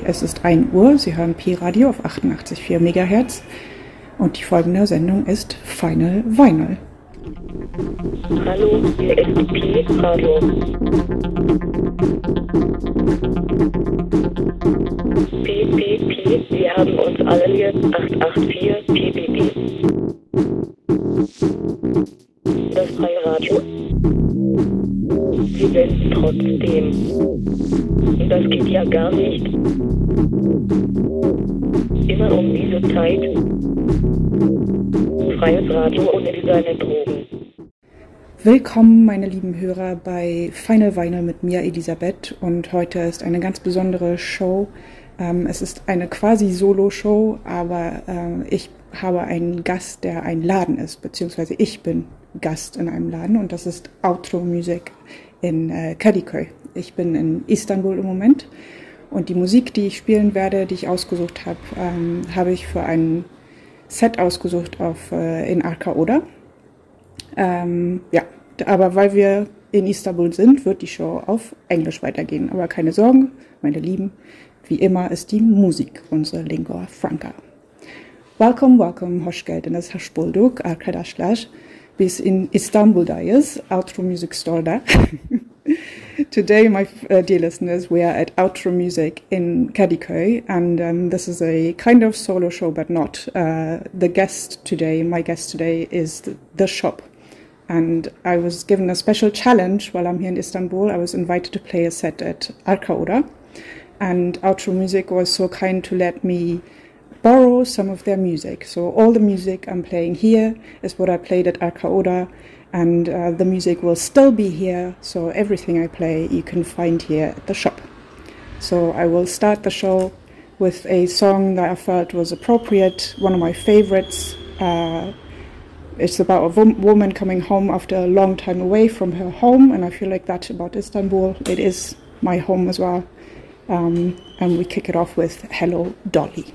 Es ist 1 Uhr, Sie hören Pi-Radio auf 88,4 MHz und die folgende Sendung ist Final Vinyl. Hallo, hier ist Pi-Radio. Pi, wir haben uns alle hier 884 Pi, Pi, Pi. Das freie Radio. Sie senden trotzdem. Das geht ja gar nicht. Immer um diese Zeit. Freies Radio ohne Design Drogen. Willkommen, meine lieben Hörer, bei Final Vinyl mit mir, Elisabeth. Und heute ist eine ganz besondere Show. Ähm, es ist eine quasi Solo-Show, aber äh, ich habe einen Gast, der ein Laden ist, beziehungsweise ich bin Gast in einem Laden und das ist Outro Music in äh, Kadıköy. Ich bin in Istanbul im Moment und die Musik, die ich spielen werde, die ich ausgesucht habe, ähm, habe ich für ein Set ausgesucht auf, äh, in Arka Oda. Ähm, ja, aber weil wir in Istanbul sind, wird die Show auf Englisch weitergehen. Aber keine Sorgen, meine Lieben, wie immer ist die Musik unsere Lingua Franca. Welcome, welcome, hoş geldiniz, hoş bulduk, arkadaşlar. Biz in Istanbul Istanbul'dayız, Outro Music Store'da. Today, my uh, dear listeners, we are at Outro Music in Kadıköy, and um, this is a kind of solo show, but not. Uh, the guest today, my guest today, is the, the shop. And I was given a special challenge while I'm here in Istanbul. I was invited to play a set at Arkaoda, and Outro Music was so kind to let me borrow some of their music. So all the music I'm playing here is what I played at arkaoda and uh, the music will still be here. So everything I play you can find here at the shop. So I will start the show with a song that I felt was appropriate, one of my favorites. Uh, it's about a wo- woman coming home after a long time away from her home, and I feel like that's about Istanbul. It is my home as well. Um, and we kick it off with Hello Dolly.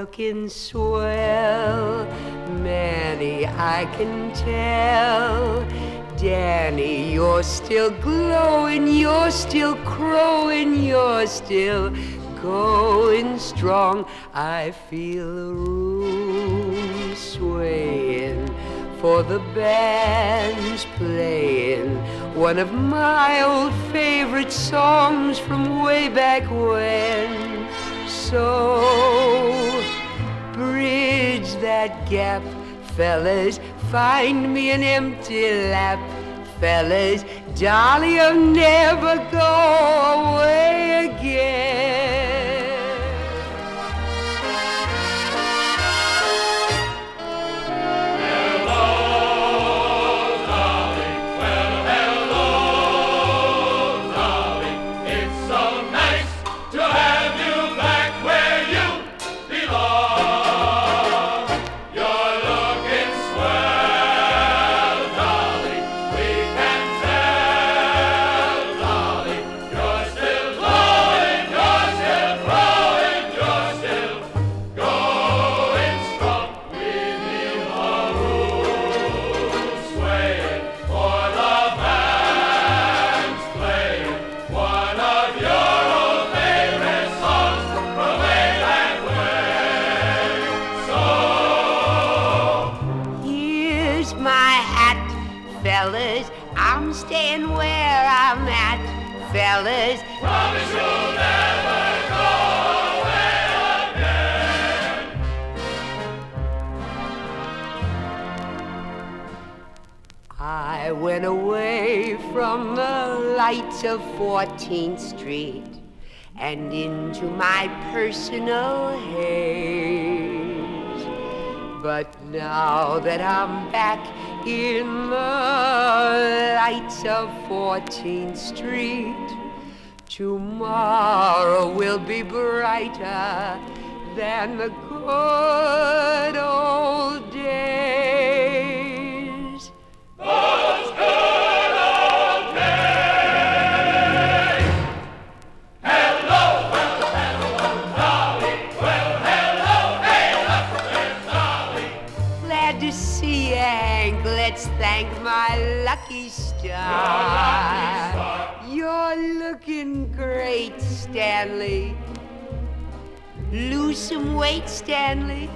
looking swell, Manny. I can tell. Danny, you're still glowing, you're still crowing, you're still going strong. I feel the room swaying, for the band's playing one of my old favorite songs from way back when. So, bridge that gap, fellas, find me an empty lap. Fellas, Dolly'll never go away again. In the lights of 14th Street, tomorrow will be brighter than the good Stanley. Lose some weight, Stanley.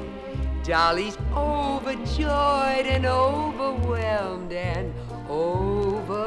Dolly's overjoyed and overwhelmed and overpowered.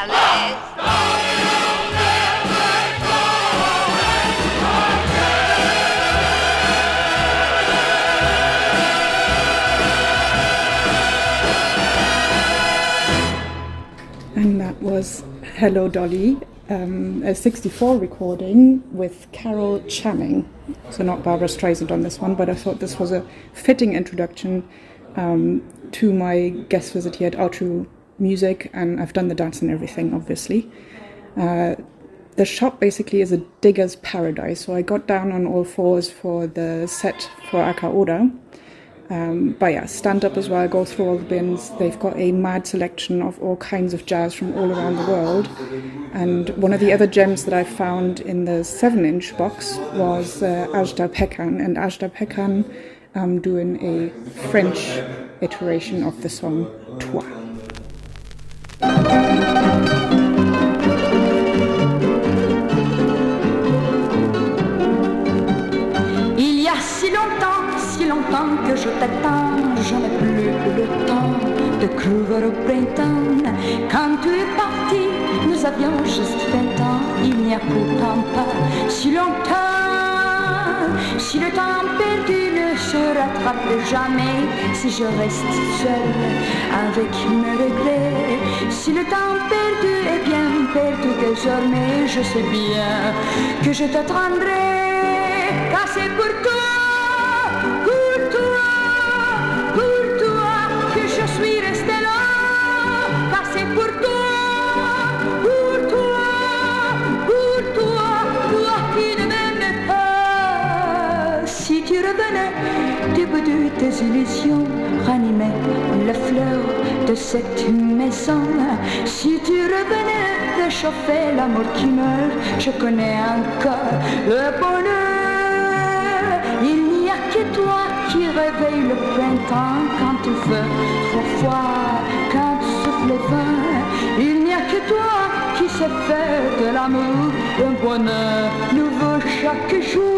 And that was Hello Dolly, um, a 64 recording with Carol Channing. So, not Barbra Streisand on this one, but I thought this was a fitting introduction um, to my guest visit here at Outro Music, and I've done the dance and everything, obviously. Uh, the shop basically is a digger's paradise, so I got down on all fours for the set for Arka Oda. Um, but yeah, stand up as well, go through all the bins. They've got a mad selection of all kinds of jazz from all around the world. And one of the other gems that I found in the 7 inch box was uh, Ajda Pekkan, and Ajda Pekkan um, doing a French iteration of the song Toi. Il y a si longtemps, si longtemps que je t'attends, je n'ai plus le temps de courir au printemps. Quand tu es parti, nous avions juste 20 ans, il n'y a pourtant pas si longtemps. Si le temps perdu se rattrape jamais, si je reste seule avec mes regrets, si le temps perdu est bien perdu désormais, je sais bien que je t'attendrai, car c'est pour toi, tes illusions, ranimais la fleur de cette maison. Si tu revenais réchauffer l'amour qui meurt, je connais encore le bonheur. Il n'y a que toi qui réveille le printemps quand il fait trop froid, quand souffle le vent. Il n'y a que toi qui sais faire de l'amour un bonheur nouveau chaque jour.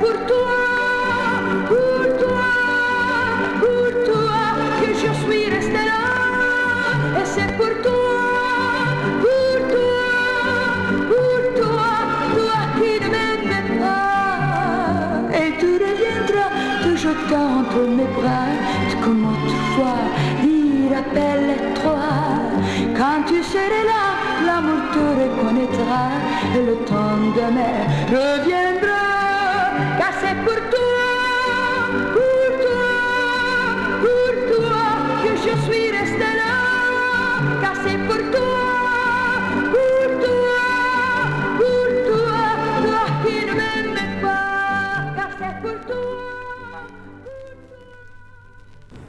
pour toi, pour toi, toujours entre mes bras, comme autrefois, dire appelle-toi. Quand tu seras là, l'amour te reconnaîtra et le temps demain reviendra. Car c'est pour toi, pour toi, pour toi que je suis restée là. Car c'est pour toi,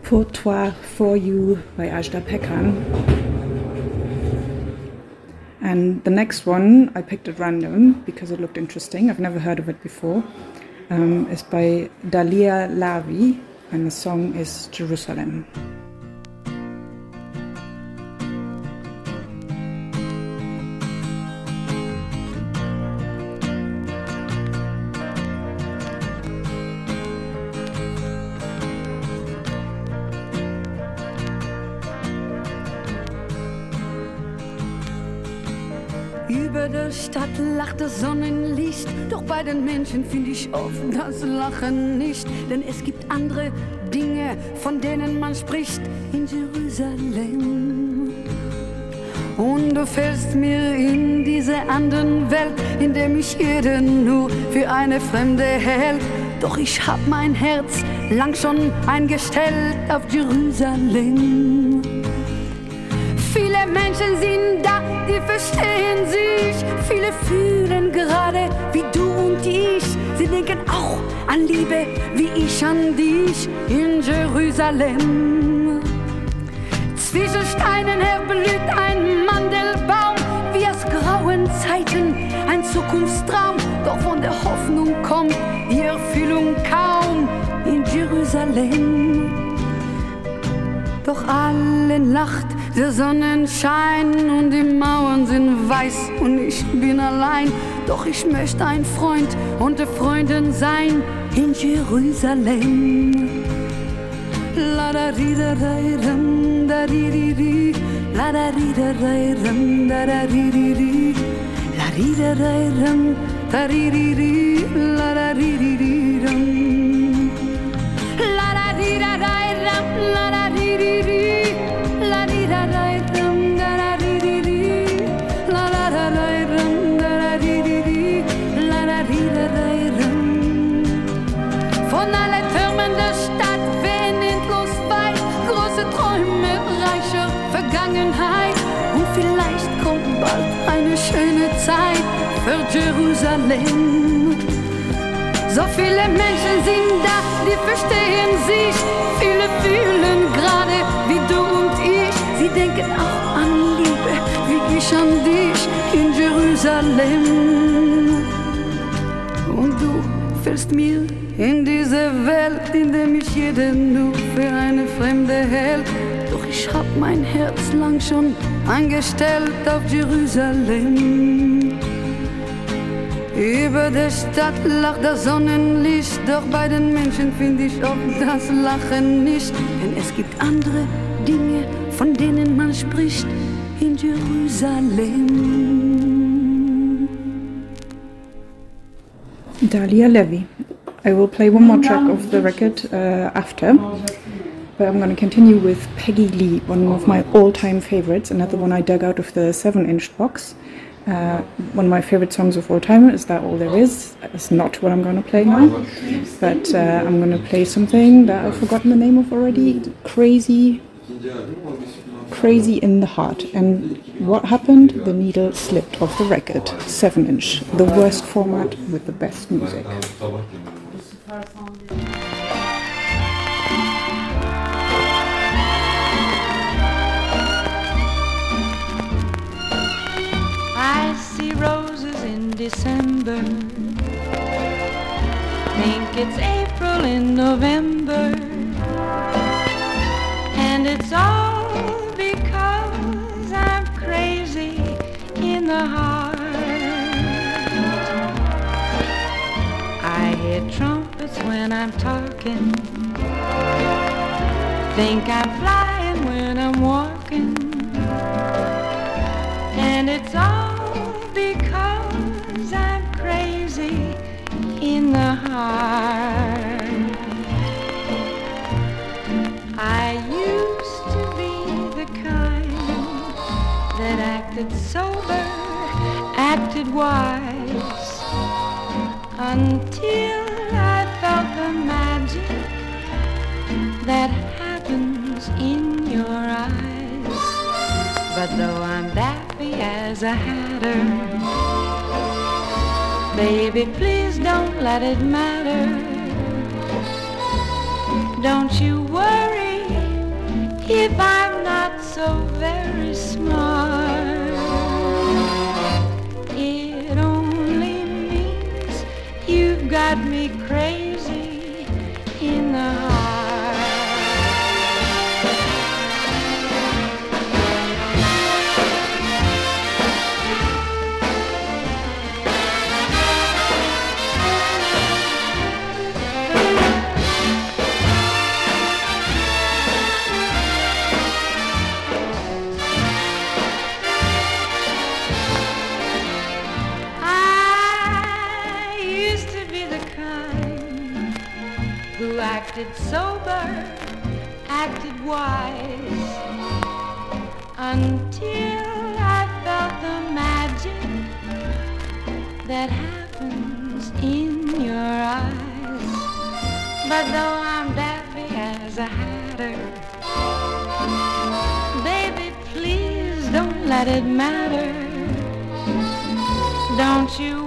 Pour toi, for you by Ajda Pekkan. And the next one I picked at random because it looked interesting. I've never heard of it before. Um, is by Daliah Lavi, and the song is Jerusalem. Der Stadt lacht das Sonnenlicht, doch bei den Menschen finde ich oft das Lachen nicht, denn es gibt andere Dinge, von denen man spricht in Jerusalem. Und du fällst mir in diese anderen Welt, in der mich jeder nur für eine Fremde hält. Doch ich hab mein Herz lang schon eingestellt auf Jerusalem. Menschen sind da, die verstehen sich. Viele fühlen gerade wie du und ich. Sie denken auch an Liebe, wie ich an dich in Jerusalem. Zwischen Steinen erblüht ein Mandelbaum, wie aus grauen Zeiten ein Zukunftstraum. Doch von der Hoffnung kommt die Erfüllung kaum in Jerusalem. Doch allen lacht der Sonnenschein und die Mauern sind weiß und ich bin allein. Doch ich möchte ein Freund unter Freunden sein in Jerusalem. La da di da da dum da di di di. La da di da da dum da da di di di. La di da da dum da di di di. La da di di di dum. La da di da da dum la da di di di Zeit für Jerusalem. So viele Menschen sind da, die verstehen sich, viele fühlen gerade wie du und ich. Sie denken auch an Liebe, wie ich an dich in Jerusalem. Und du fällst mir in diese Welt, in der mich jeder nur für eine Fremde hält. Doch ich hab mein Herz lang schon eingestellt auf Jerusalem. Über der Stadt lacht das Sonnenlicht, doch bei den Menschen finde ich auch das Lachen nicht. Denn es gibt andere Dinge, von denen man spricht in Jerusalem. Daliah Lavi. I will play one more track of the record uh, after, but I'm going to continue with Peggy Lee, one of my all-time favorites, another one I dug out of the seven-inch box. Uh, one of my favorite songs of all time is that all there is. It's not what I'm going to play now, but uh, I'm going to play something that I've forgotten the name of already. Crazy, crazy in the heart. And what happened? The needle slipped off the record. Seven-inch, the worst format with the best music. December. Think it's April in November. And it's all because I'm crazy in the heart. I hear trumpets when I'm talking. Think I'm flying when I'm walking. And it's all I used to be the kind that acted sober, acted wise, until I felt the magic that happens in your eyes. But though I'm daffy as a hatter, baby, please don't let it matter. Don't you worry if I'm not so very smart. It only means you've got me crazy acted sober, acted wise, until I felt the magic that happens in your eyes. But though I'm daffy as a hatter, baby, please don't let it matter. Don't you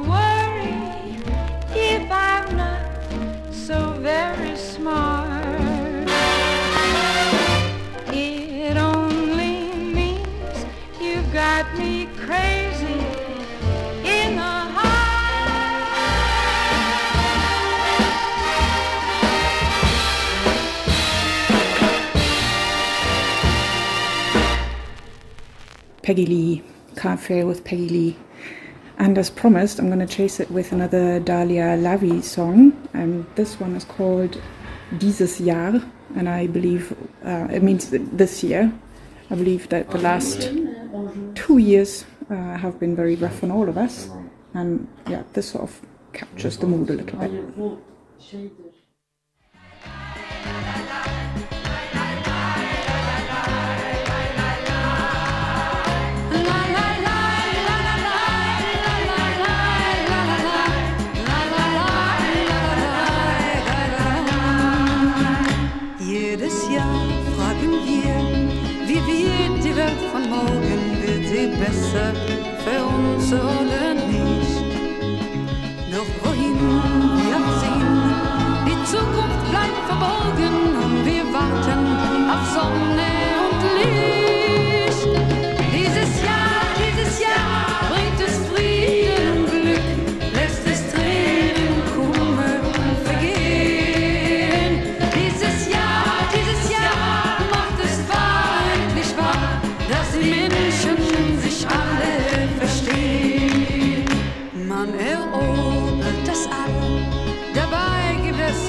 Peggy Lee, Can't Fail with Peggy Lee. And as promised, I'm going to chase it with another Daliah Lavi song. And this one is called Dieses Jahr. And I believe uh, it means this year. I believe that the last two years uh, have been very rough on all of us. And yeah, this sort of captures the mood a little bit. Sie besser für uns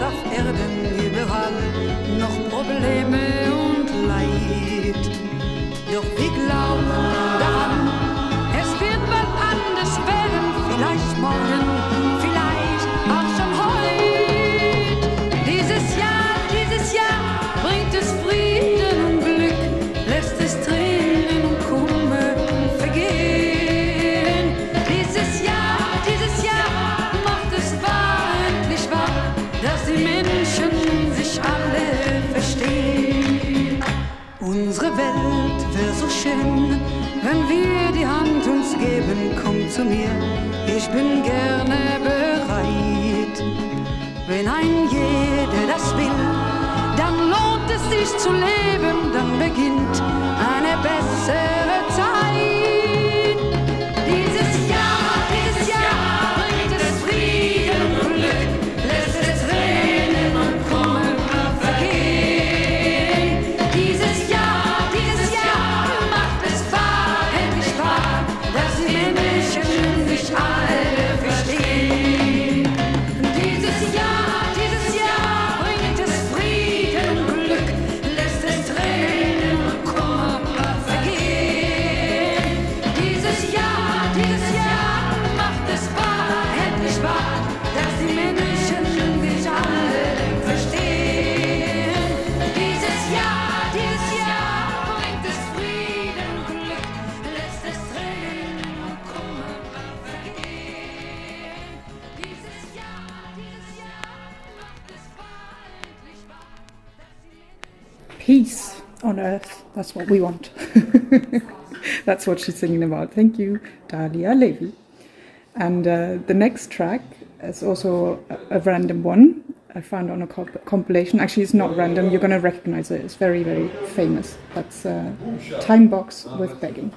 auf Erden überall noch Probleme und Leid. Doch wir glauben zu mir, ich bin gerne bereit. Wenn ein jeder das will, dann lohnt es sich zu leben, dann beginnt eine bessere Zeit. earth. That's what we want. That's what she's singing about. Thank you, Daliah Lavi. And uh, the next track is also a, a, random one I found on a comp- compilation. Actually, it's not random. You're going to recognize it. It's very, very famous. That's uh, Timebox with Begging.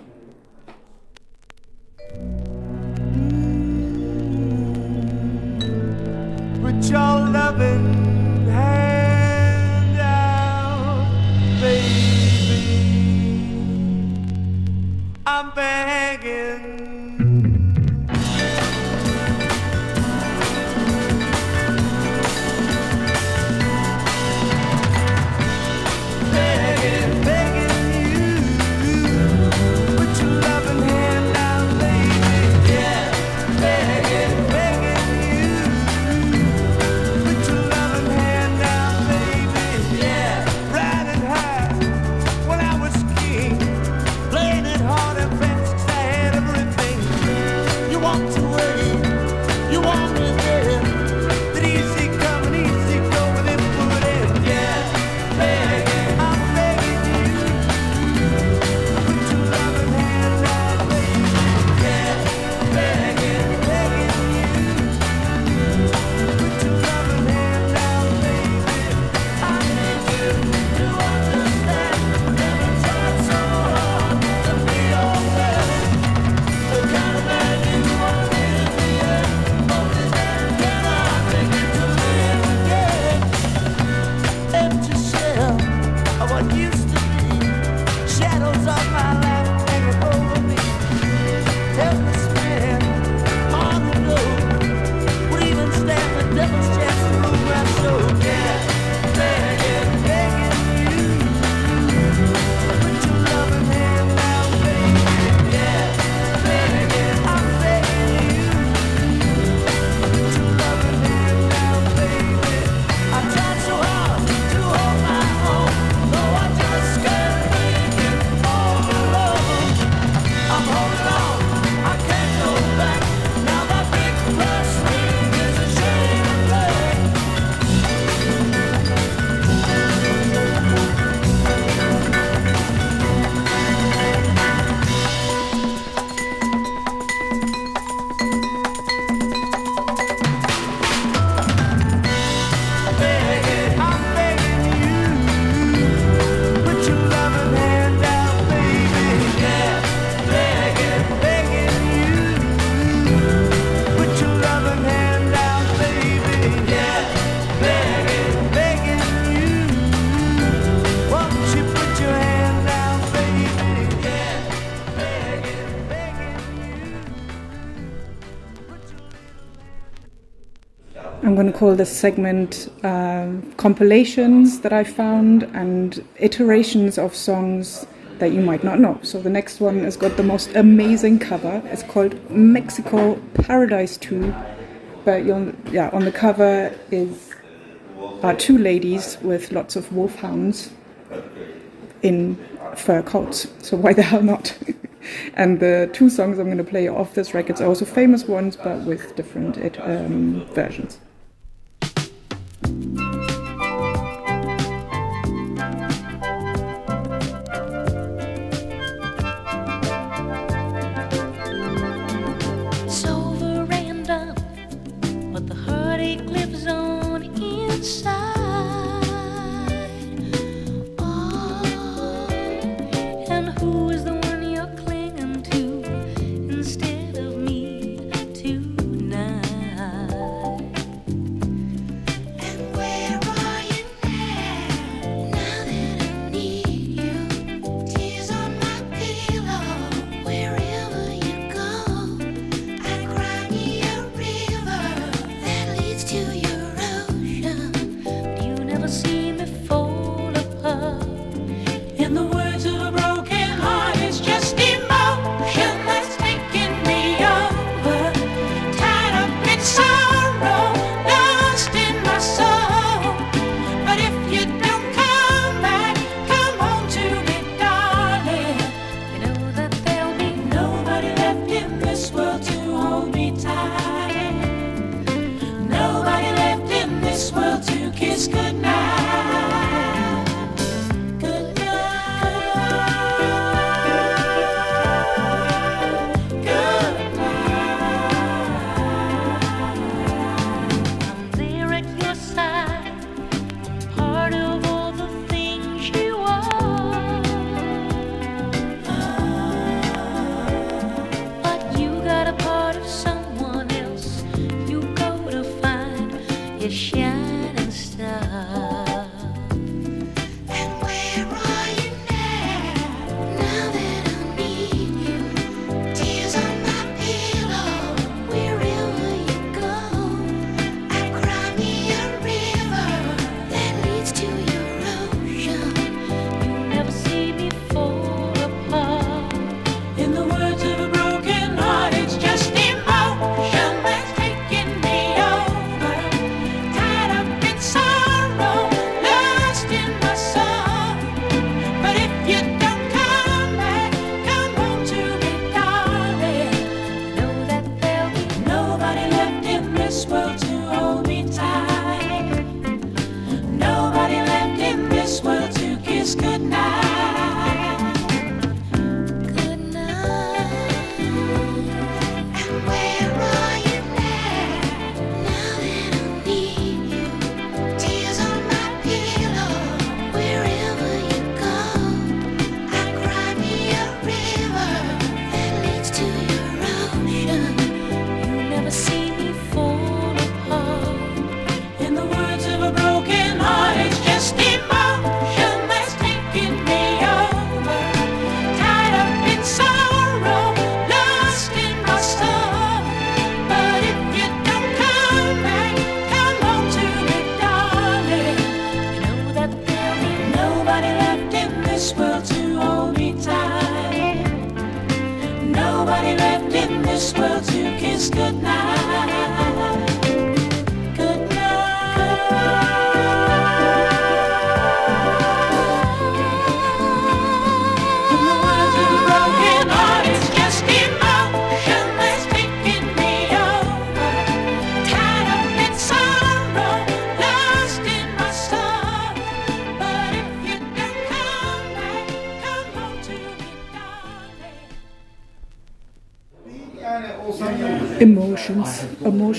Put your loving hand out, baby. I'm begging. call this segment uh, compilations that I found and iterations of songs that you might not know. So the next one has got the most amazing cover. It's called Mexico Paradise 2. But yeah, on the cover is are two ladies with lots of wolfhounds in fur coats. So why the hell not? and the two songs I'm going to play off this record are also famous ones, but with different it, um, versions.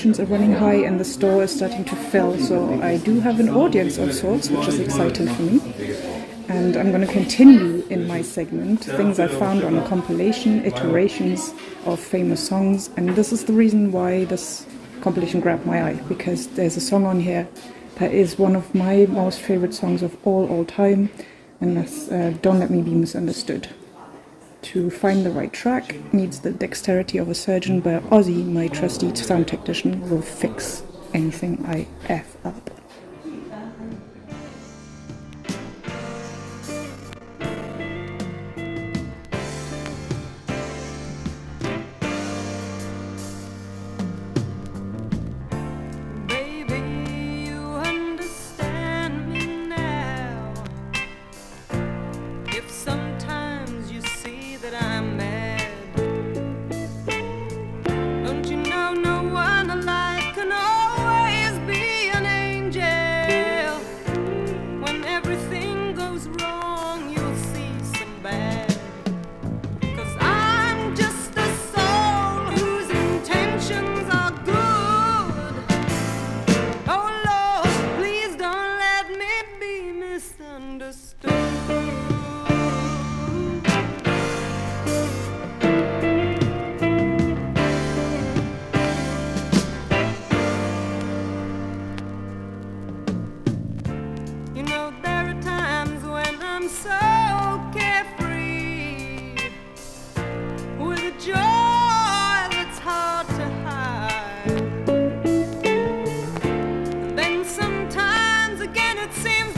are running high and the store is starting to fill, so I do have an audience of sorts, which is exciting for me. And I'm going to continue in my segment things I found on a compilation, iterations of famous songs, and this is the reason why this compilation grabbed my eye because there's a song on here that is one of my most favorite songs of all all time, and that's uh, Don't Let Me Be Misunderstood to find the right track needs the dexterity of a surgeon, but Ozzy, my trusty sound technician, will fix anything I F up. it seems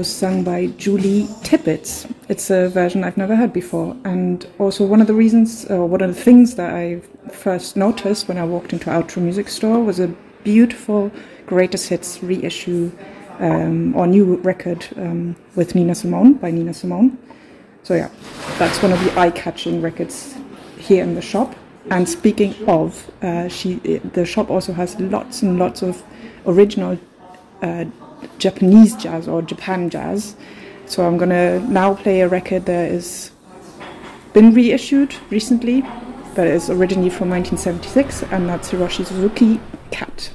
was sung by Julie Tippett. It's a version I've never heard before, and also one of the reasons, or one of the things that I first noticed when I walked into Outro Music Store was a beautiful greatest hits reissue um, or new record um, with Nina Simone by Nina Simone. So yeah, that's one of the eye-catching records here in the shop. And speaking of, uh, she the shop also has lots and lots of original uh, Japanese jazz or Japan jazz. So I'm gonna now play a record that is been reissued recently, but is originally from 1976, and that's Hiroshi Suzuki Cat.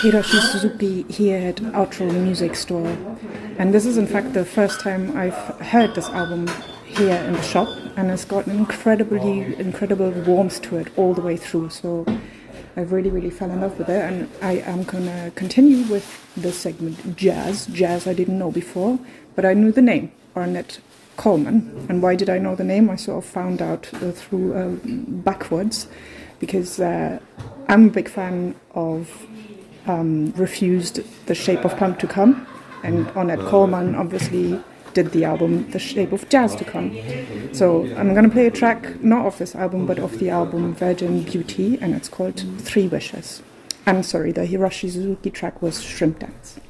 Hiroshi Suzuki here at Outro Music Store. And this is in fact the first time I've heard this album here in the shop and it's got an incredibly incredible warmth to it all the way through. So I really, really fell in love with it and I am gonna continue with this segment jazz. Jazz I didn't know before, but I knew the name, Ornette Coleman. And why did I know the name? I sort of found out uh, through uh, backwards because uh, I'm a big fan of um, Refused The Shape of Punk to Come, and Ornette Coleman obviously did the album The Shape of Jazz to Come. So I'm gonna play a track not of this album but of the album Virgin Beauty, and it's called Three Wishes. I'm sorry, the Hiroshi Suzuki track was Shrimp Dance.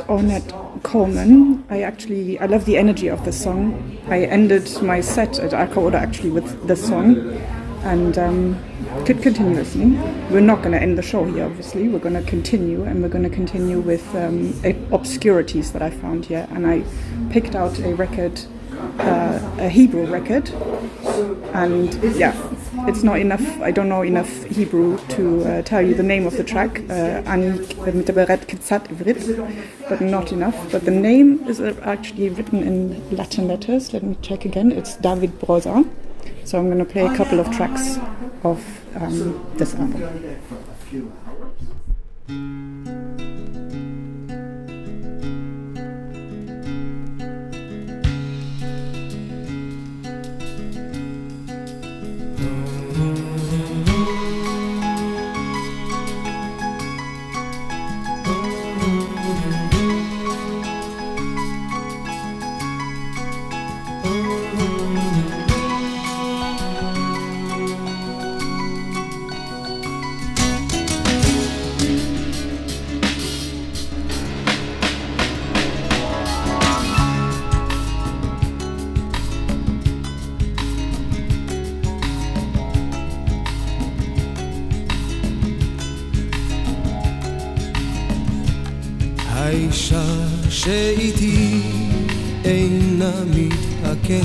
Ornette Coleman. I actually I love the energy of the song. I ended my set at Arco actually with this song, and um, could continue listening. We're not going to end the show here, obviously. We're going to continue, and we're going to continue with um, obscurities that I found here. And I picked out a record, uh, a Hebrew record, and yeah, it's not enough. I don't know enough Hebrew to uh, tell you the name of the track. Uh, Anik Kitzat Ivrit, but not enough. But the name is uh, actually written in Latin letters. Let me check again. It's David Broza. So I'm going to play a couple of tracks of um, this album.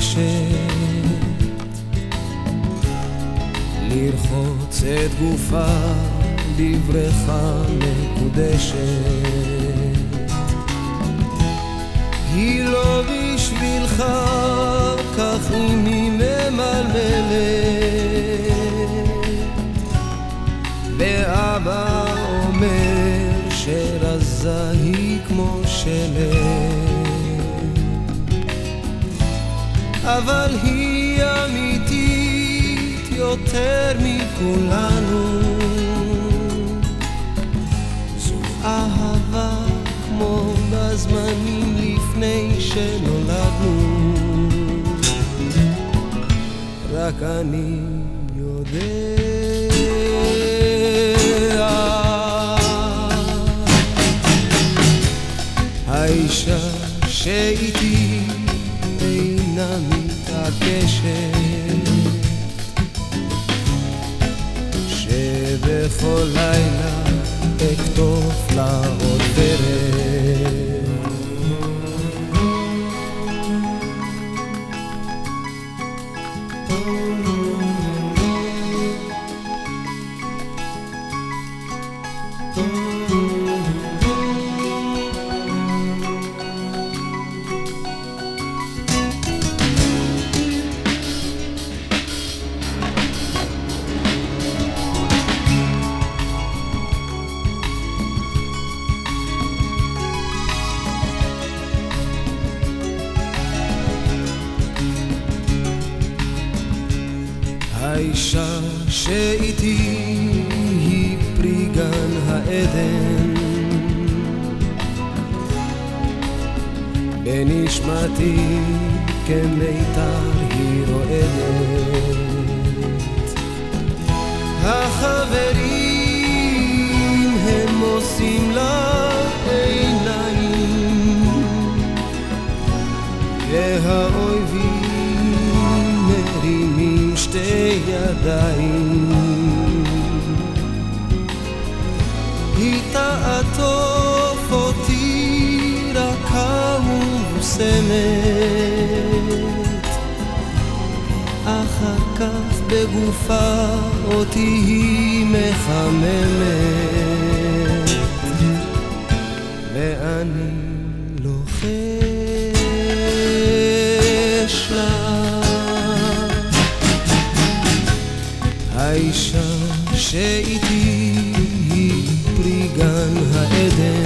מתעקשת לרחוץ את גופה בבריכה מקודשת. היא לא בשבילך כך היא אבל היא אמיתית יותר מכולנו. זו אהבה כמו בזמנים לפני שנולדנו. רק אני יודע. האישה שאיתי שבכל לילה אכתוב לה עוד פרק והאויבים מרימים שתי ידיים. היא תעטוף אותי רכה ומוסמת אחר כך בגופה אותי היא מחממת. ואני שאיתי היא פרי גן העדן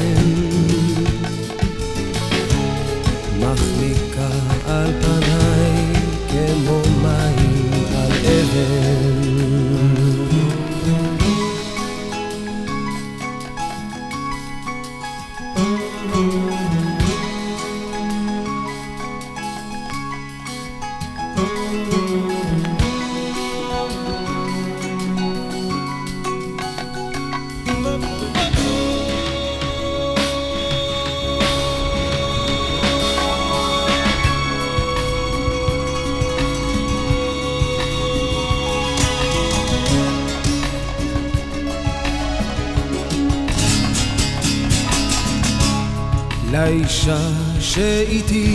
שאיתי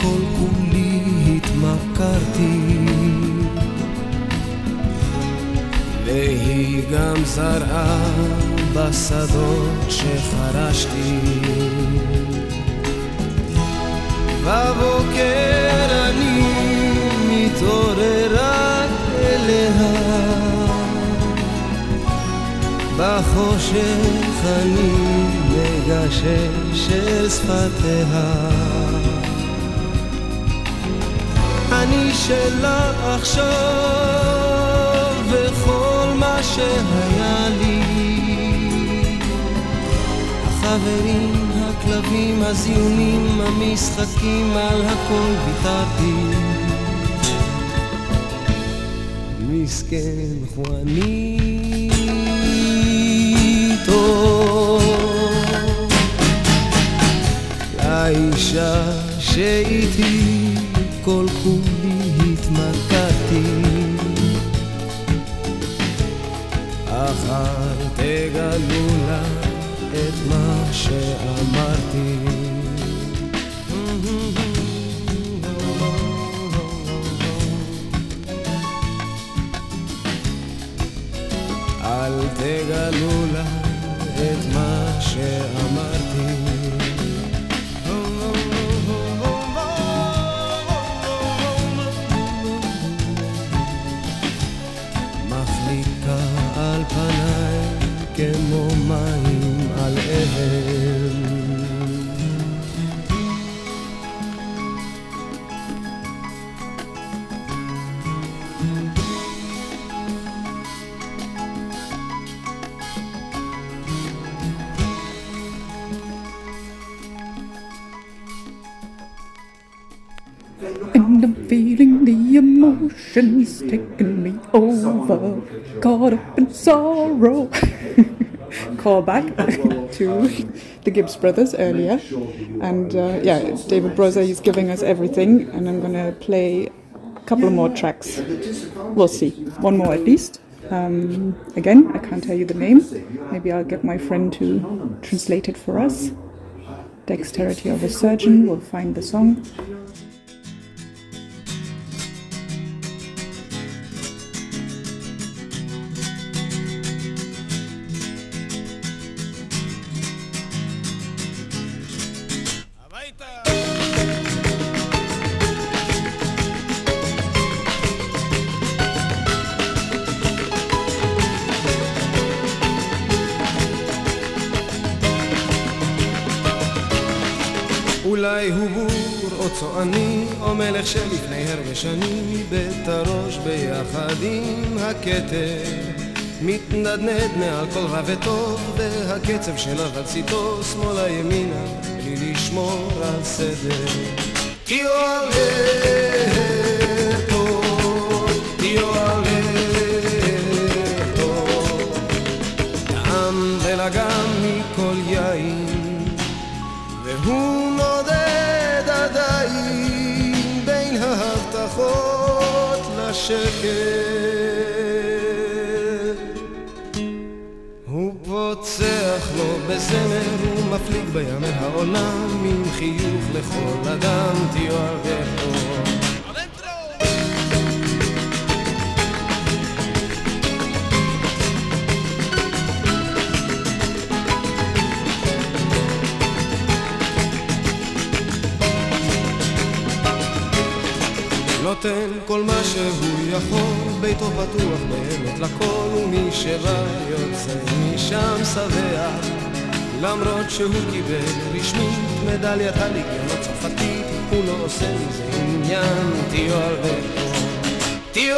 כל כולי התמכרתי. והיא גם זרעה בשדות שחרשתי. בבוקר אני מתעורר רק אליה. בחושך אני מגשש אל שפתיה. אני שלה עכשיו וכל מה שהיה לי. החברים, הכלבים, הזיונים, המשחקים, על הכל ויתרתי. מסכן חואניטו האישה שאיתי Caught up in sorrow. Call back to the Gibbs brothers earlier. And uh, yeah, David Broza is giving us everything. And I'm going to play a couple more tracks. We'll see. One more at least. Um, again, I can't tell you the name. Maybe I'll get my friend to translate it for us. Dexterity of a Surgeon will find the song. או מלך שלפני הרבה שנים, בית הראש ביחד עם הכתר. מתנדנד מעל כל רע וטוב, והקצב של אבלציתו, שמאלה ימינה, בלי לשמור על סדר. תהיו הלטו, תהיו הלטו, שקט. הוא פוצח לו בזמר ומפליג בימי העולם עם חיוך לכל אדם תיאור אותו נותן כל מה שהוא יכול, ביתו פתוח באמת לכל, ומי שבא יוצא משם שבע. למרות שהוא קיבל רשמית מדליית הליגיון הצרפתית, הוא לא עושה מזה עניין, תהיו אלברטו, תהיו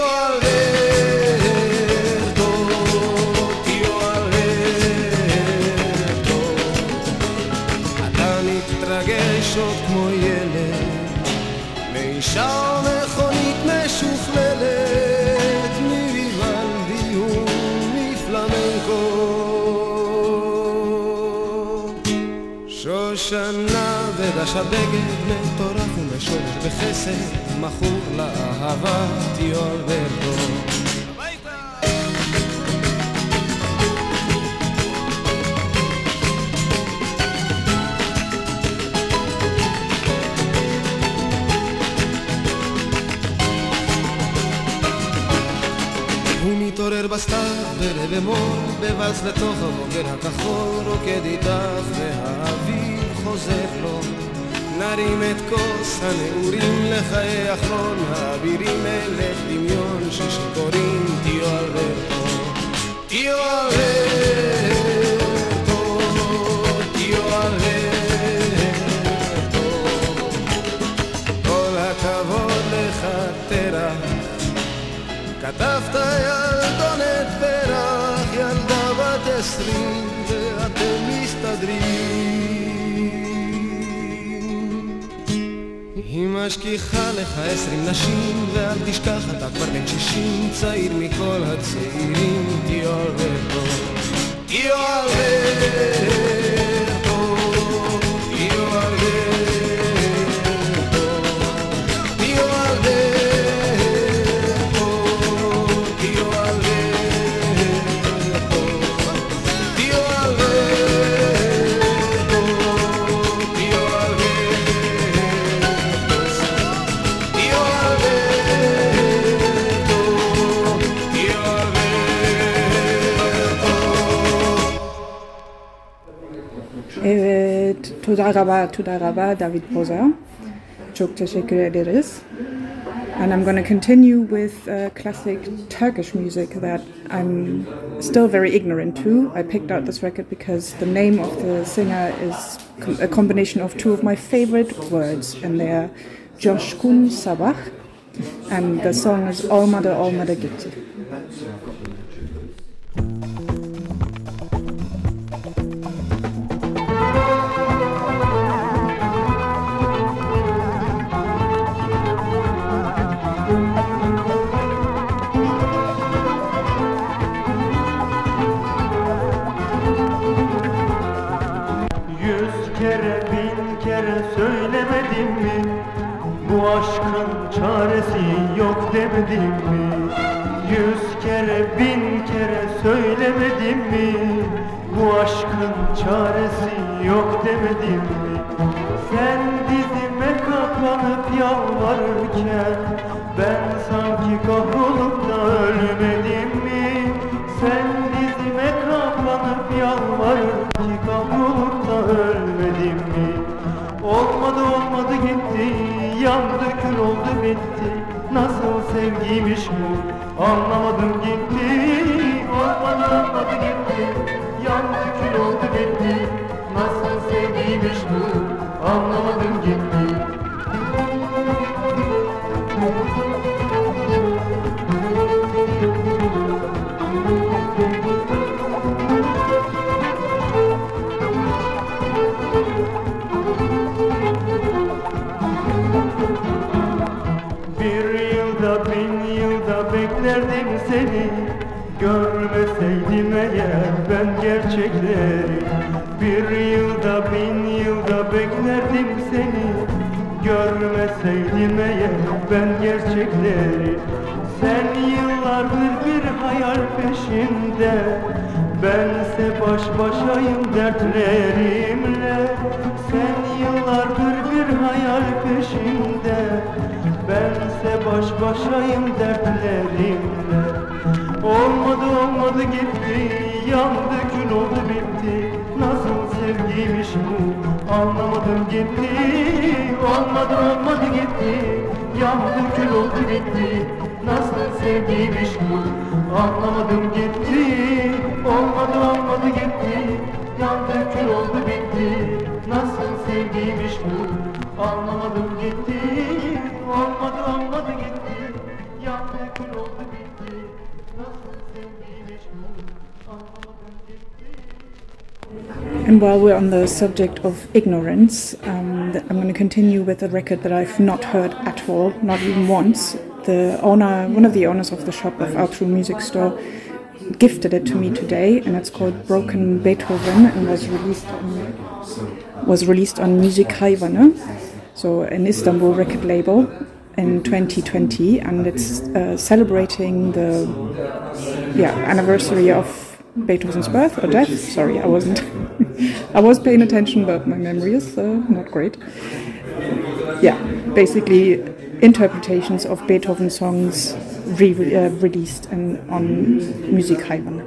מתרגש עוד כמו ילד מאישה חש הבגד מטורף ומשורש בחסד, מכור לאהבה, טיול ובור. הוא מתעורר בסתיו ברבע מור, בבץ לתוך הבוגר הכחול, רוקד איתך והאוויר חוזר לו נרים את כוס הנעורים לחיי אחרון, האבירים מלך דמיון ששיכורים תהיו אלברטו. תהיו אלברטו, תהיו אלברטו. כל הכבוד לך תרח, כתבת ילדונת פרח, ילדה בת עשרים ואתם מסתדרים. משכיחה לך עשרים נשים, ואל תשכח אתה כבר בן שישים, צעיר מכל הצעירים, תהיו אלברטו. תהיו אלברטו, Merhaba, Tudaraba, David Broza. Çok teşekkür ederiz. And I'm going to continue with uh, classic Turkish music that I'm still very ignorant to. I picked out this record because the name of the singer is a combination of two of my favorite words, and they are "Coşkun Sabah, and the song is Olmadı Olmadı Gitti. Yok demedim mi? Yüz kere bin kere söylemedim mi? Bu aşkın çaresi yok demedim mi? Sen dizime kapanıp yalvarırken Ben sanki kahrolup da ölmedim mi? Sen dizime kapanıp yalvarırken kahrolup da ölmedim mi? Olmadı olmadı gitti Yandı kül oldu bitti Nasıl sevgiymiş bu? Anlamadım gitti. Olmadı olmadı gitti. Yandı kül oldu bitti gerçekleri. Bir yılda bin yılda beklerdim seni. Görmeseydim eğer ben gerçekleri. Sen yıllardır bir hayal peşinde. Bense baş başayım dertlerimle. Sen yıllardır bir hayal peşinde. Bense baş başayım dertlerimle. Olmadı olmadı gitti Yandı oldu bitti. Nasıl sevgiymiş bu Anlamadım gitti. Olmadı olmadı gitti. Yandı kül oldu bitti Nasıl sevgiymiş bu Anlamadım gitti. Olmadı olmadı gitti. Yandı kül oldu bitti. Nasıl sevgiymiş bu Anlamadım gitti And while we're on the subject of ignorance, um, I'm going to continue with a record that I've not heard at all, not even once. The owner, one of the owners of the shop of Outro Music Store, gifted it to me today, and it's called Broken Beethoven, and was released on, was released on Music Hayvanı, so an Istanbul record label, in 2020, and it's uh, celebrating the yeah anniversary of Beethoven's birth or death. Sorry, I wasn't. I was paying attention, but my memory is uh, not great. Yeah, basically interpretations of Beethoven songs re uh, released in, on Musikheimen.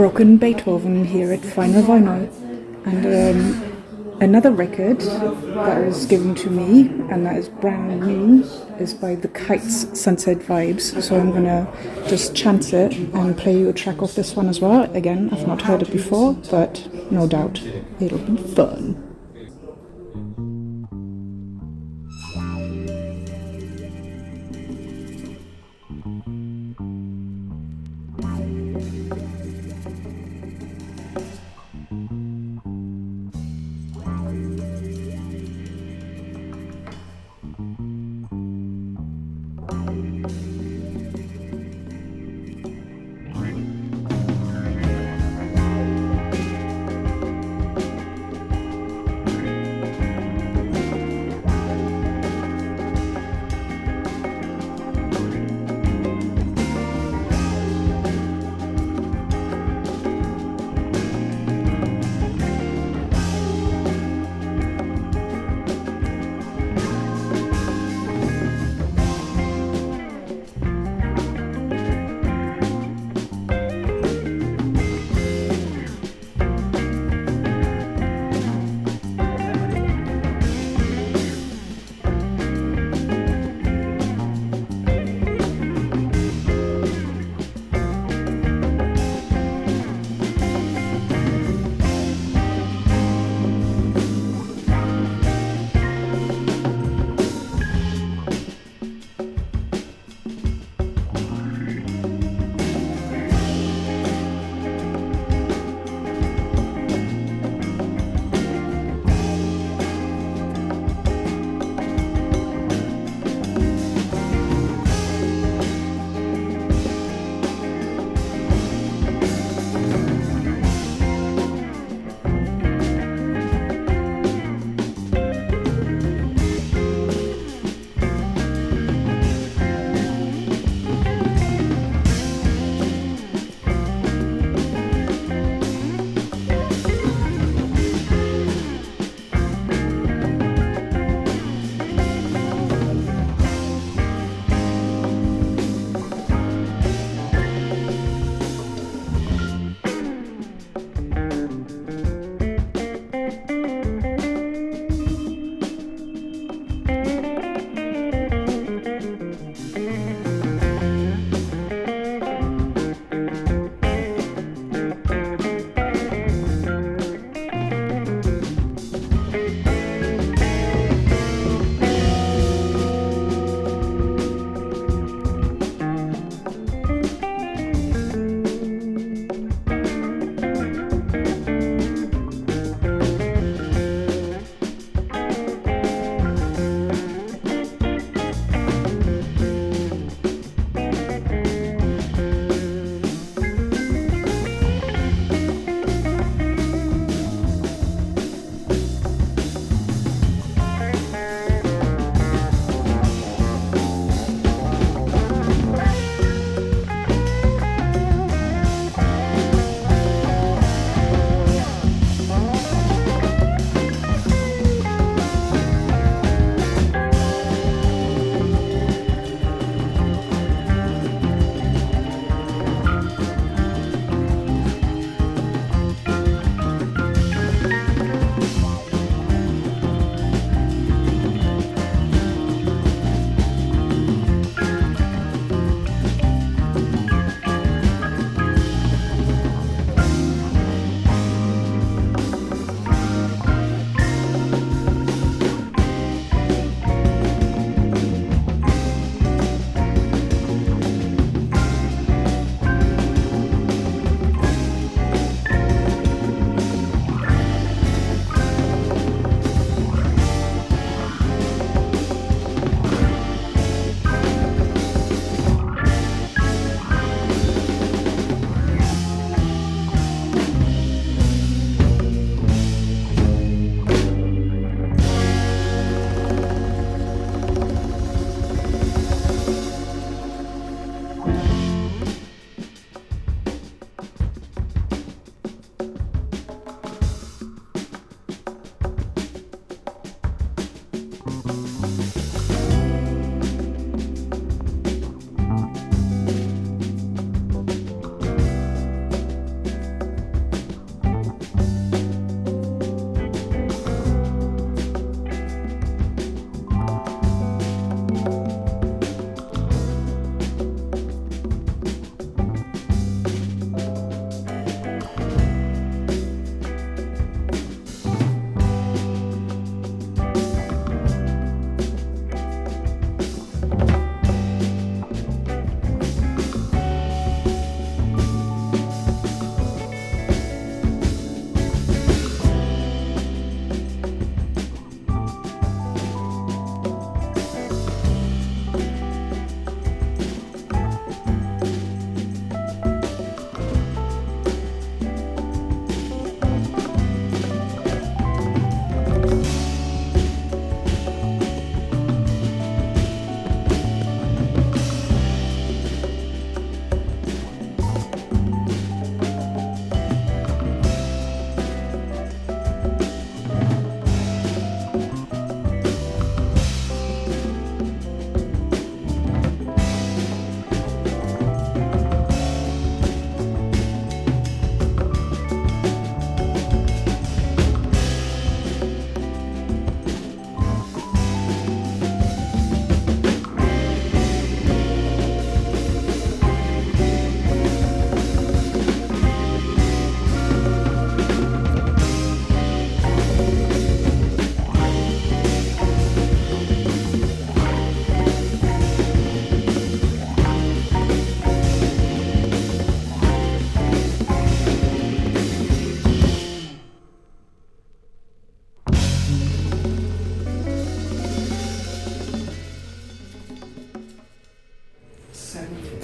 Broken Beethoven here at Finyl Vinyl. And um, another record that was given to me and that is brand new is by The Kites Sunset Vibes. So I'm gonna just chance it and play you a track of this one as well. Again, I've not heard it before, but no doubt it'll be fun.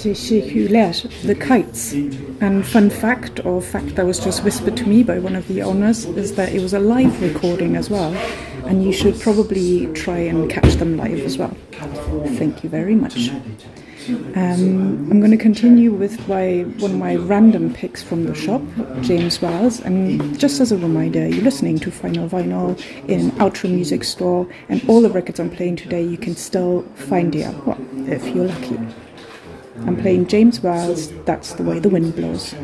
Particular, the kites. And fun fact, or fact that was just whispered to me by one of the owners, is that it was a live recording as well. And you should probably try and catch them live as well. Thank you very much. Um, I'm going to continue with my, one of my random picks from the shop, James Wells. And just as a reminder, you're listening to Finyl Vinyl in Outro Music Store, and all the records I'm playing today you can still find here, well, if you're lucky. I'm playing James Wells, That's the Way the Wind Blows.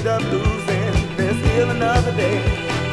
End up losing, there's still another day.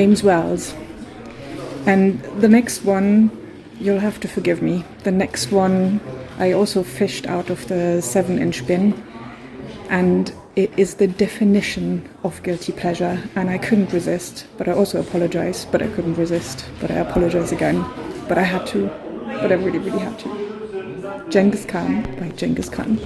James Wells. And the next one, you'll have to forgive me. The next one, I also fished out of the seven inch bin, and it is the definition of guilty pleasure. And I couldn't resist, but I also apologize, but I couldn't resist, but I apologize again. But I had to, but I really, really had to. Genghis Khan by Genghis Khan.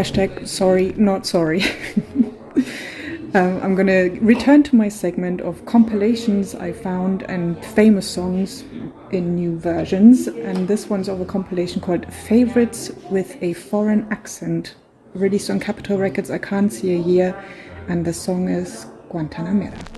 hashtag sorry, not sorry. um, I'm gonna return to my segment of compilations I found and famous songs in new versions, and this one's of a compilation called Favorites with a Foreign Accent, released on Capitol Records. I can't see a year, and the song is Guantanamera.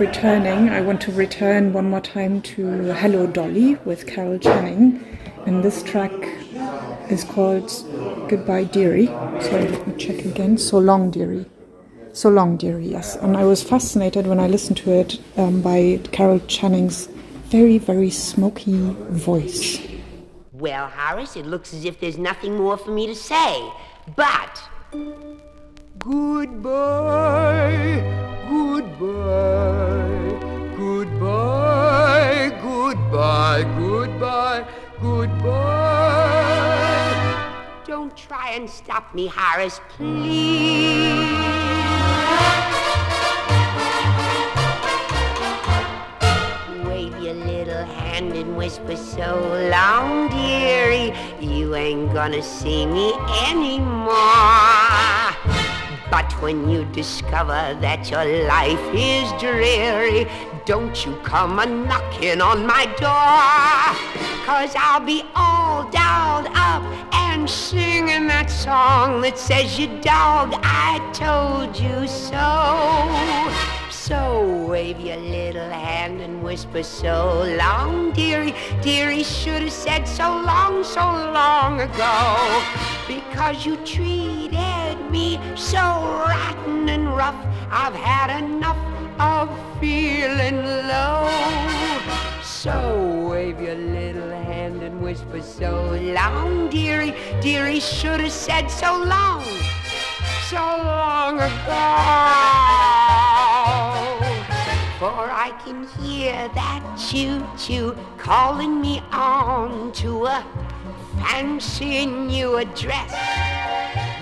Returning, I want to return one more time to Hello Dolly with Carol Channing. And this track is called Goodbye Dearie. Sorry, let me check again. So Long Dearie. So Long Dearie, yes. And I was fascinated when I listened to it um, by Carol Channing's very, very smoky voice. Well, Horace, it looks as if there's nothing more for me to say. But. Goodbye, goodbye, goodbye, goodbye, goodbye, goodbye. Don't try and stop me, Horace, please. Wave your little hand and whisper so long, dearie. You ain't gonna see me anymore. But when you discover that your life is dreary, don't you come a knocking on my door. Cause I'll be all dolled up and singing that song that says, You dog, I told you so. So wave your little hand and whisper so long, dearie. Dearie should have said so long, so long ago. Because you treated me so rotten and rough. I've had enough of feeling low. So wave your little hand and whisper so long, dearie. Dearie should have said so long, so long ago. For I can hear that choo-choo calling me on to a fancy new address.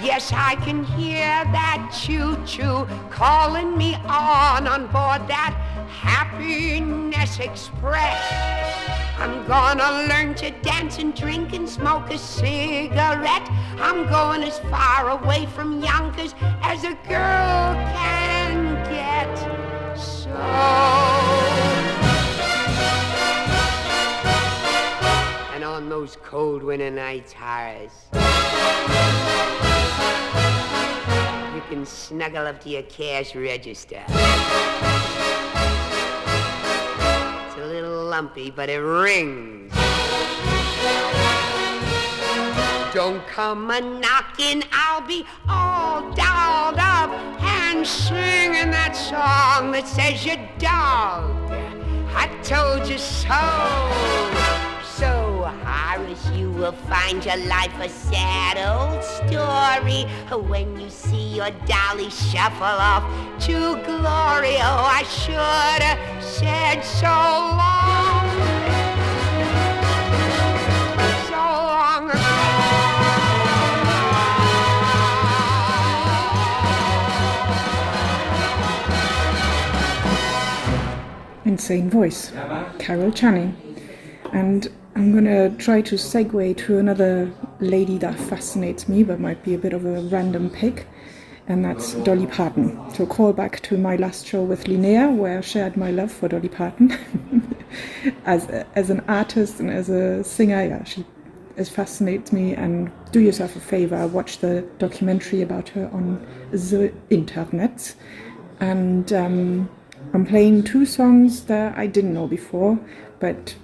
Yes, I can hear that choo-choo calling me on on board that Happiness Express. I'm gonna learn to dance and drink and smoke a cigarette. I'm going as far away from Yonkers as a girl can get. So. Those cold winter nights, Horace, you can snuggle up to your cash register. It's a little lumpy, but it rings. Don't come a knocking, I'll be all dolled up and singing that song that says you're dog. I told you so. Horace, you will find your life a sad old story when you see your dolly shuffle off to glory. Oh, I should have said so long. So long Insane voice. Carol Channing. And I'm gonna try to segue to another lady that fascinates me, but might be a bit of a random pick, and that's Dolly Parton. So call back to my last show with Linnea, where I shared my love for Dolly Parton. as as an artist and as a singer, yeah, she it fascinates me. And do yourself a favor, watch the documentary about her on the internet. And um, I'm playing two songs that I didn't know before, but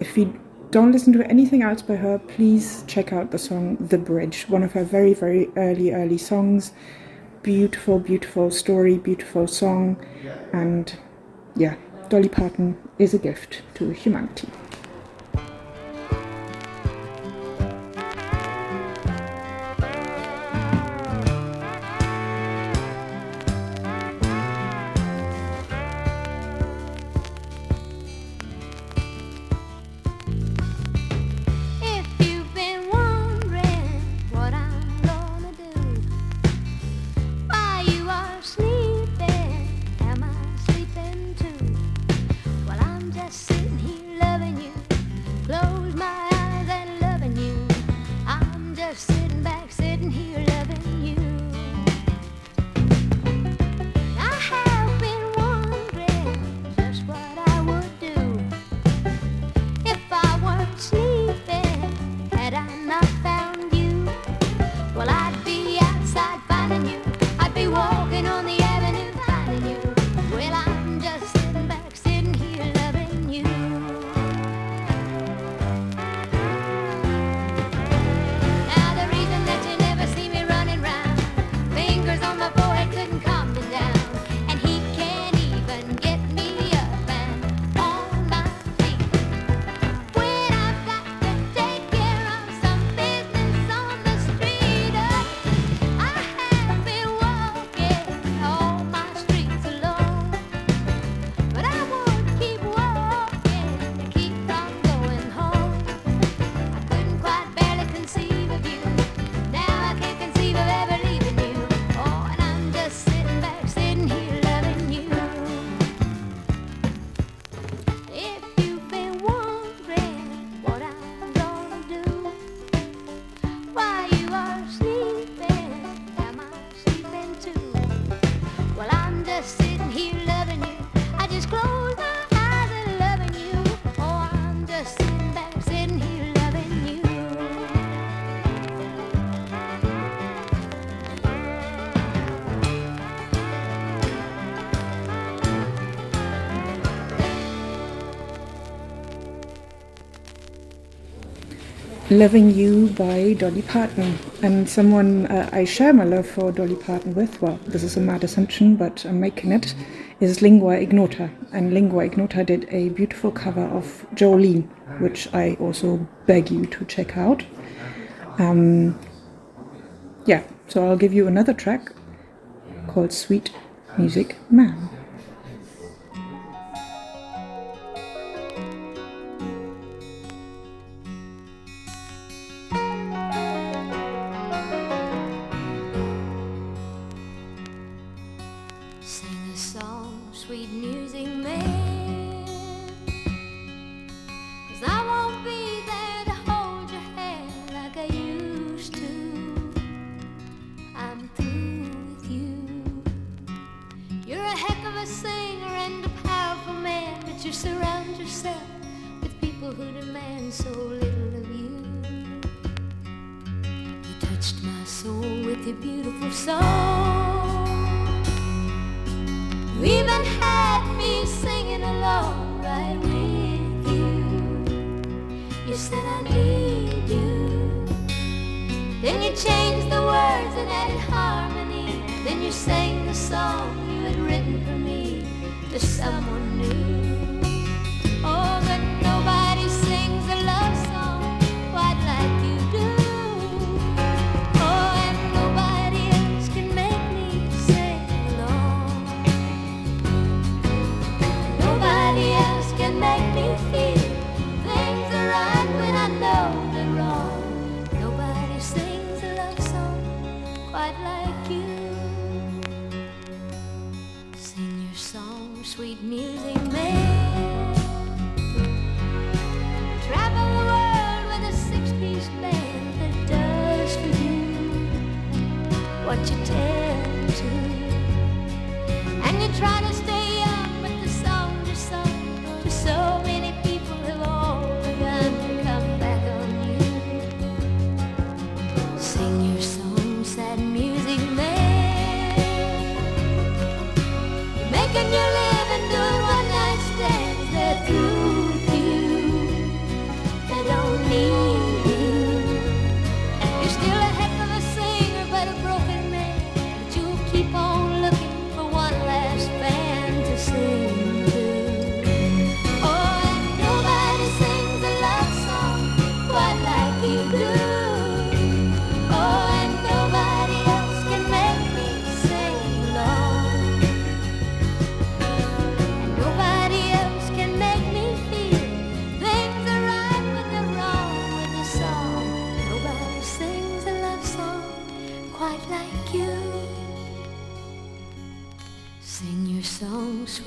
if you don't listen to anything else by her. Please check out the song The Bridge, one of her very, very early, early songs. Beautiful, beautiful story, beautiful song. And yeah, Dolly Parton is a gift to humanity. Loving You by Dolly Parton. And someone uh, I share my love for Dolly Parton with, well, this is a mad assumption, but I'm making it, is Lingua Ignota. And Lingua Ignota did a beautiful cover of Jolene, which I also beg you to check out. Um, yeah, so I'll give you another track called Sweet Music Man. so little of you. You touched my soul with your beautiful song. You even had me singing along right with you. You said I need you. Then you changed the words and added harmony. Then you sang the song you had written for me. Just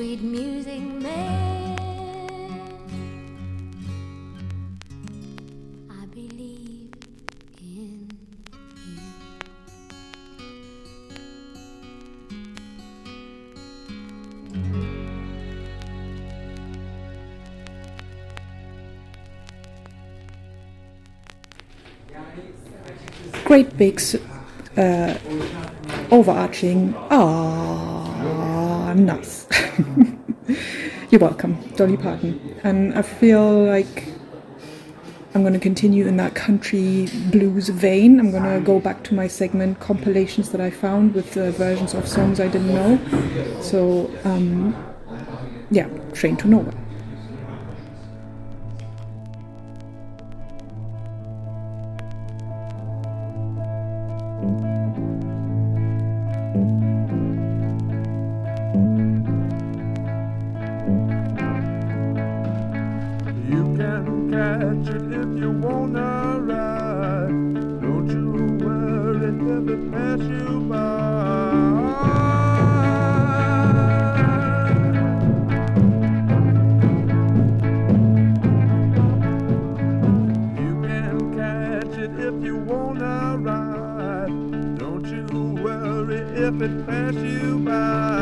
sweet music man. I believe in you. Great big uh, overarching. Ah, nice. You're welcome, Dolly Parton. And I feel like I'm going to continue in that country blues vein. I'm going to go back to my segment compilations that I found with the versions of songs I didn't know. So, um, yeah, Train to Nowhere. If it pass you by.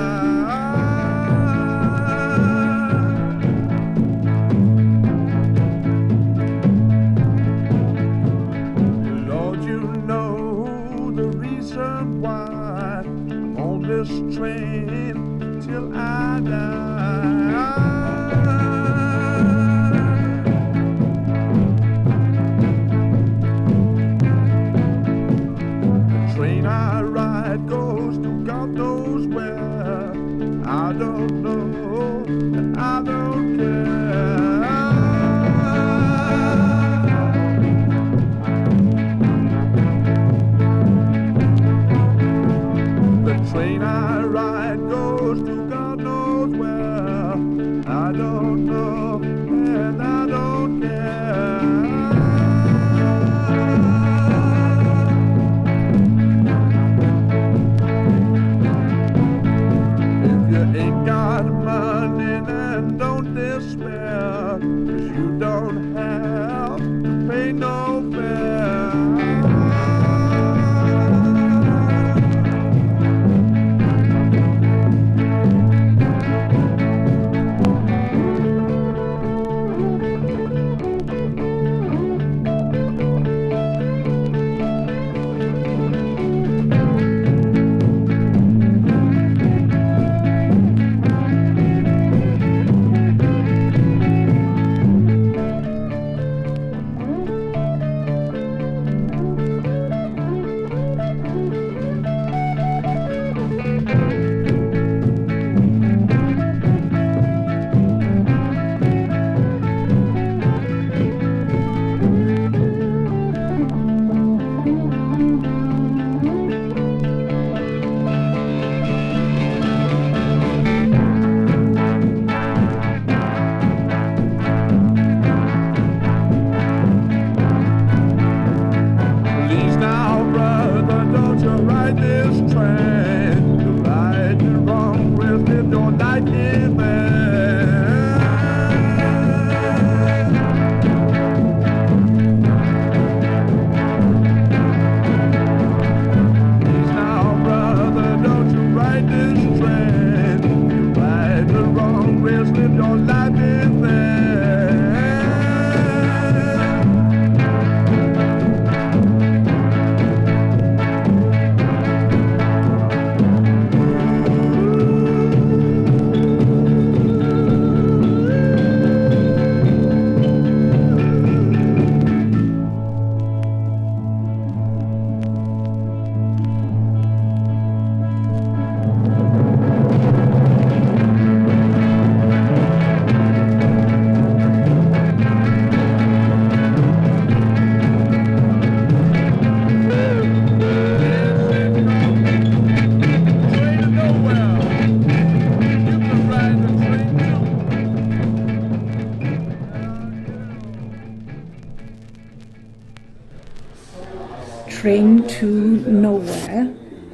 train to nowhere,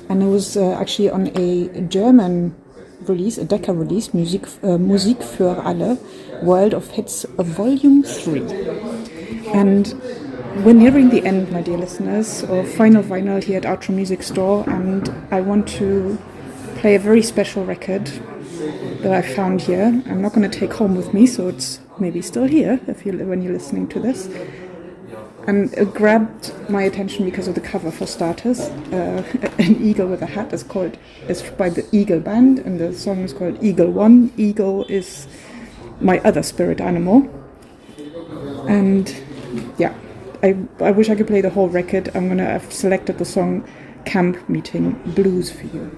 and it was uh, actually on a German release, a Decca release, Musik, uh, Musik für alle, World of Hits, Volume 3. And we're nearing the end, my dear listeners, of Finyl Vinyl here at Outro Music Store, and I want to play a very special record that I found here. I'm not going to take home with me, so it's maybe still here if you when you're listening to this. And it grabbed my attention because of the cover, for starters. Uh, an eagle with a hat is called is by the Eagle Band, and the song is called Eagle One. Eagle is my other spirit animal, and yeah, I I wish I could play the whole record. I'm gonna have selected the song Camp Meeting Blues for you.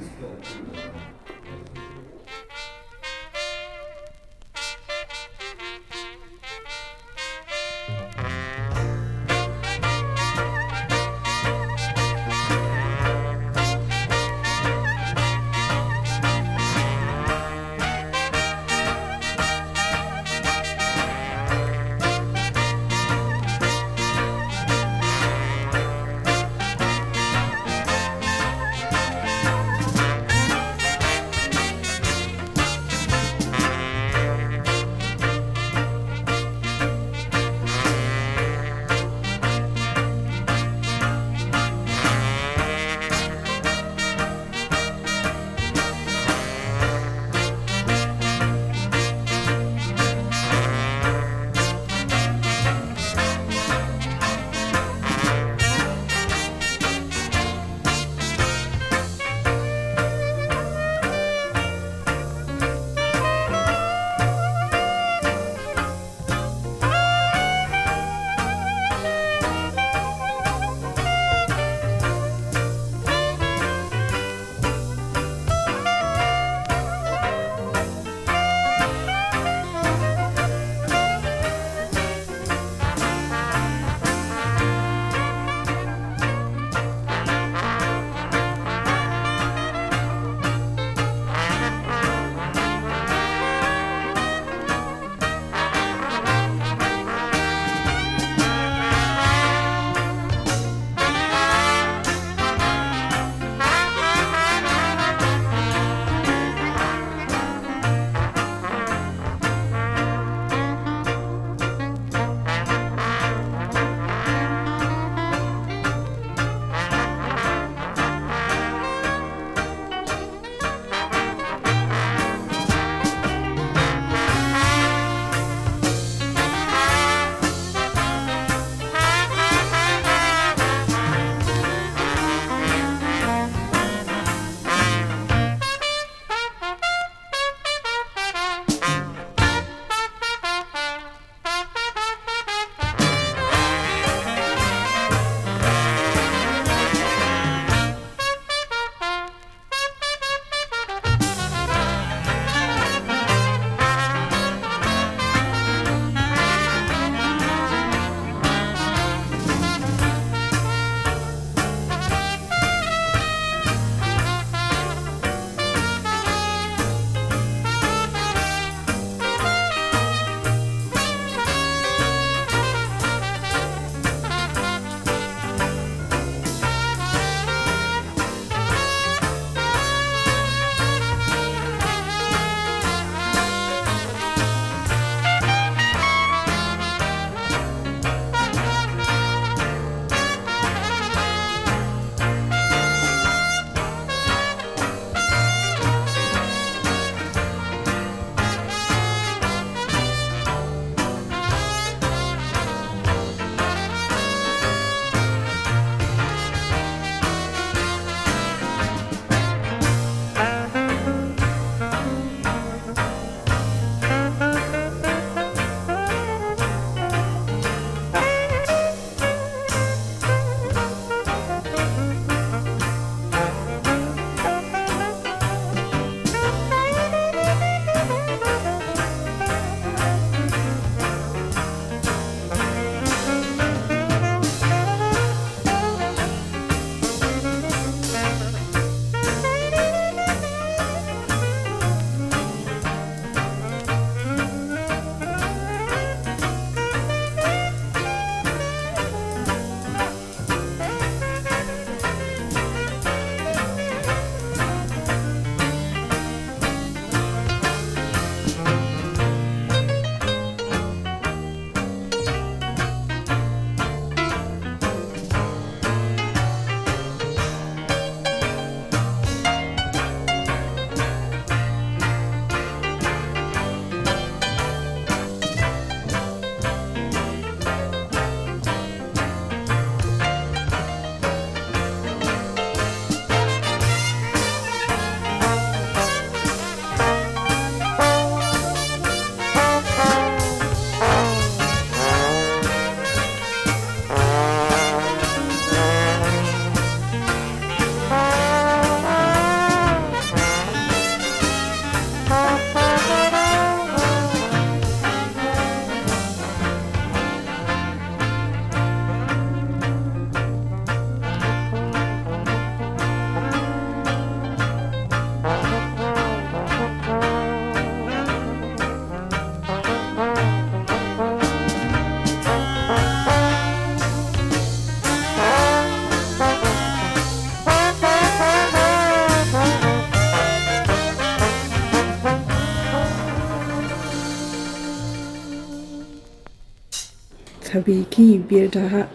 Tabiki Birdaha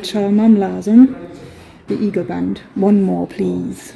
Charmam Lazum, the Eagle Band. One more, please.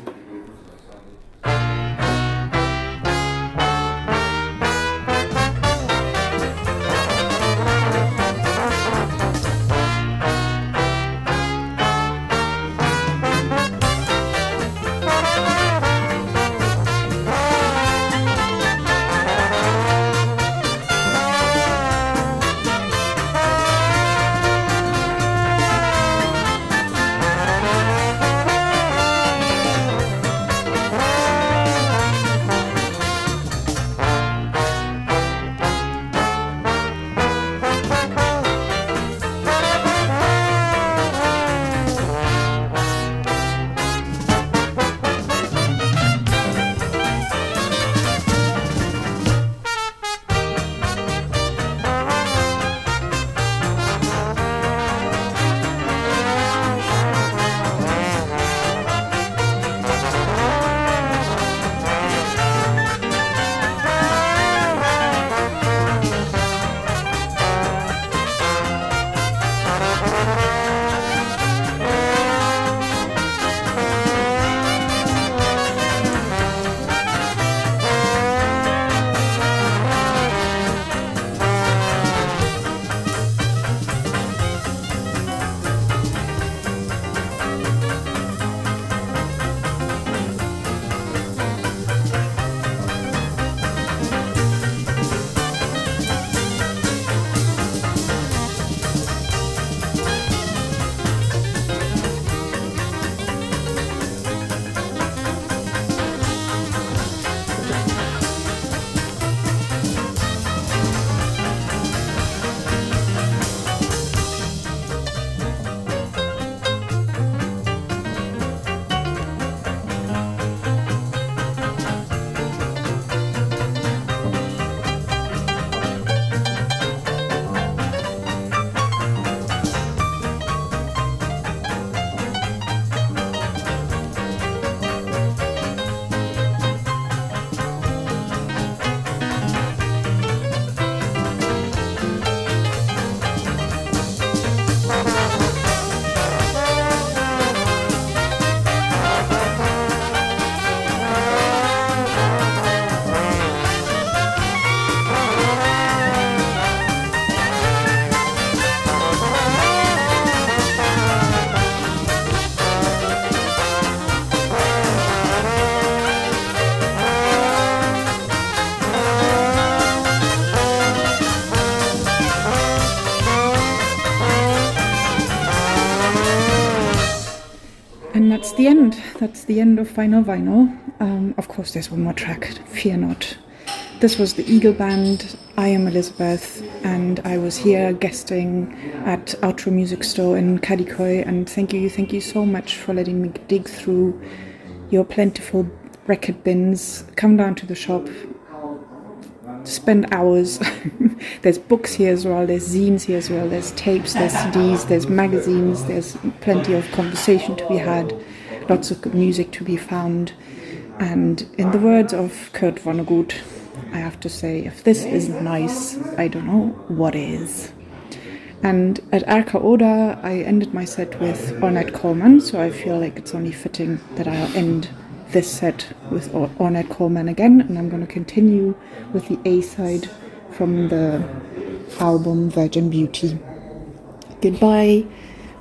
That's the end of Finyl Vinyl. Um, of course, there's one more track. Fear not. This was the Eagle Band. I am Elizabeth, and I was here guesting at Outro Music Store in Kadıköy. And thank you, thank you so much for letting me dig through your plentiful record bins. Come down to the shop, spend hours. there's books here as well, there's zines here as well, there's tapes, there's CDs, there's magazines, there's plenty of conversation to be had, lots of good music to be found. And in the words of Kurt Vonnegut, I have to say, if this isn't nice, I don't know what is. And at Arka Oda, I ended my set with Ornette Coleman, so I feel like it's only fitting that I'll end this set with Or- Ornette Coleman again, and I'm going to continue with the A side from the album Virgin Beauty. Goodbye,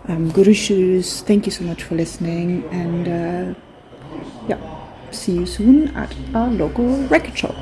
um, Guru Shoes. Thank you so much for listening, and uh, yeah, see you soon at our local record shop.